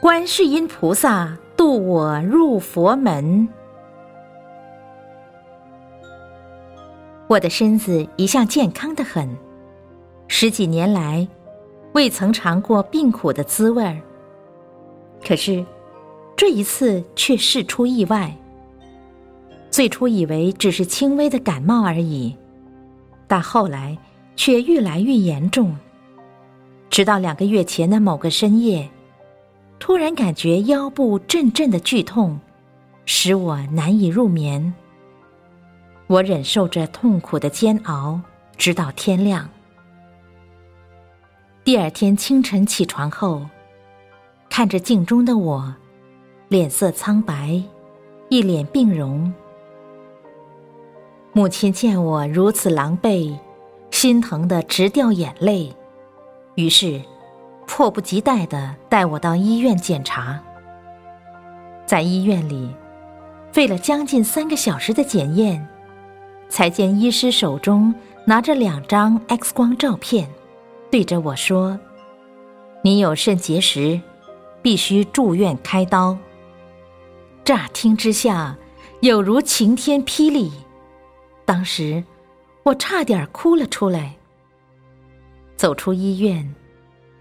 观世音菩萨渡我入佛门。我的身子一向健康的很，十几年来未曾尝过病苦的滋味儿。可是这一次却事出意外。最初以为只是轻微的感冒而已，但后来却愈来愈严重。直到两个月前的某个深夜。突然感觉腰部阵阵的剧痛，使我难以入眠。我忍受着痛苦的煎熬，直到天亮。第二天清晨起床后，看着镜中的我，脸色苍白，一脸病容。母亲见我如此狼狈，心疼的直掉眼泪，于是。迫不及待的带我到医院检查，在医院里，费了将近三个小时的检验，才见医师手中拿着两张 X 光照片，对着我说：“你有肾结石，必须住院开刀。”乍听之下，有如晴天霹雳，当时我差点哭了出来。走出医院。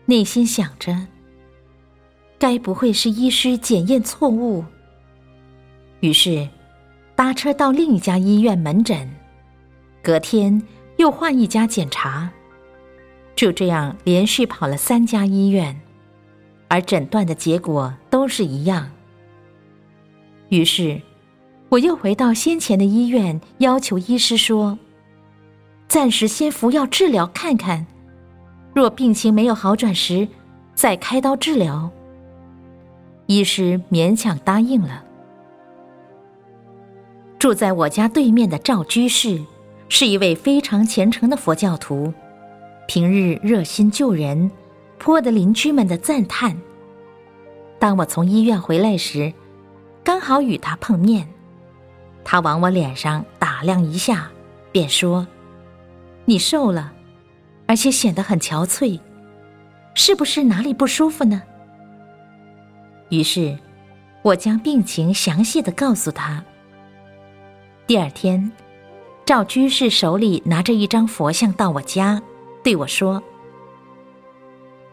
内心想着，该不会是医师检验错误？于是，搭车到另一家医院门诊，隔天又换一家检查，就这样连续跑了三家医院，而诊断的结果都是一样。于是，我又回到先前的医院，要求医师说：“暂时先服药治疗看看。”若病情没有好转时，再开刀治疗。医师勉强答应了。住在我家对面的赵居士，是一位非常虔诚的佛教徒，平日热心救人，颇得邻居们的赞叹。当我从医院回来时，刚好与他碰面，他往我脸上打量一下，便说：“你瘦了。”而且显得很憔悴，是不是哪里不舒服呢？于是，我将病情详细的告诉他。第二天，赵居士手里拿着一张佛像到我家，对我说：“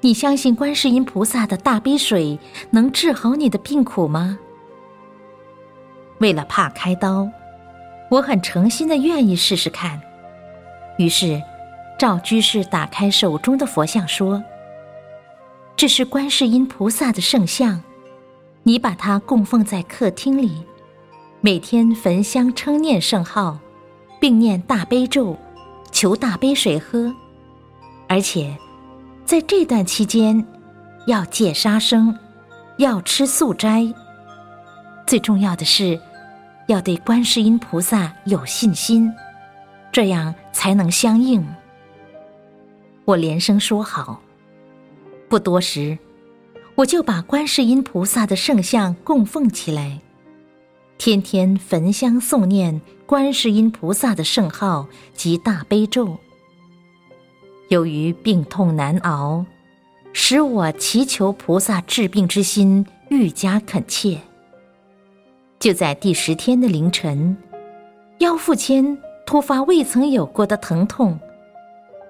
你相信观世音菩萨的大悲水能治好你的病苦吗？”为了怕开刀，我很诚心的愿意试试看，于是。赵居士打开手中的佛像，说：“这是观世音菩萨的圣像，你把它供奉在客厅里，每天焚香称念圣号，并念大悲咒，求大悲水喝。而且，在这段期间，要戒杀生，要吃素斋。最重要的是，要对观世音菩萨有信心，这样才能相应。”我连声说好。不多时，我就把观世音菩萨的圣像供奉起来，天天焚香诵念观世音菩萨的圣号及大悲咒。由于病痛难熬，使我祈求菩萨治病之心愈加恳切。就在第十天的凌晨，腰腹间突发未曾有过的疼痛。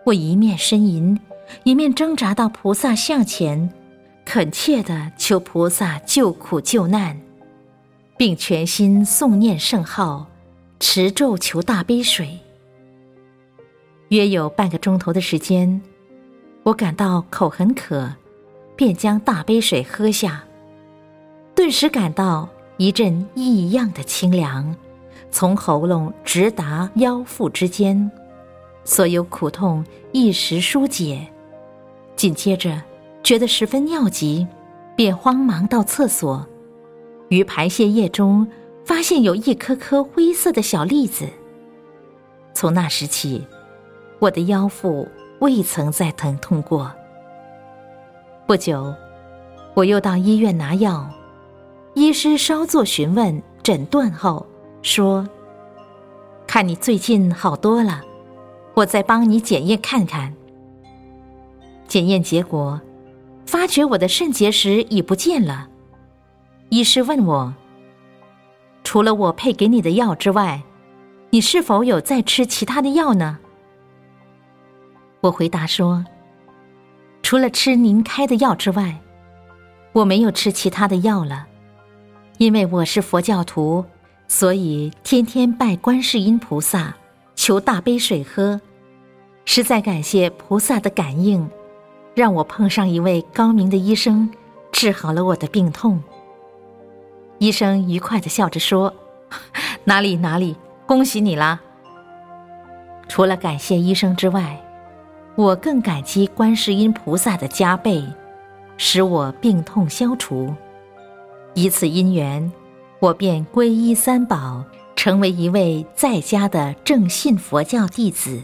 我一面呻吟，一面挣扎到菩萨像前，恳切的求菩萨救苦救难，并全心诵念圣号，持咒求大悲水。约有半个钟头的时间，我感到口很渴，便将大杯水喝下，顿时感到一阵异样的清凉，从喉咙直达腰腹之间。所有苦痛一时疏解，紧接着觉得十分尿急，便慌忙到厕所，于排泄液中发现有一颗颗灰色的小粒子。从那时起，我的腰腹未曾再疼痛过。不久，我又到医院拿药，医师稍作询问诊断后说：“看你最近好多了。”我再帮你检验看看。检验结果发觉我的肾结石已不见了。医师问我：“除了我配给你的药之外，你是否有再吃其他的药呢？”我回答说：“除了吃您开的药之外，我没有吃其他的药了。因为我是佛教徒，所以天天拜观世音菩萨，求大杯水喝。实在感谢菩萨的感应，让我碰上一位高明的医生，治好了我的病痛。”医生愉快的笑着说：“ 哪里哪里，恭喜你啦！除了感谢医生之外，我更感激观世音菩萨的加倍，使我病痛消除。以此因缘，我便皈依三宝，成为一位在家的正信佛教弟子。”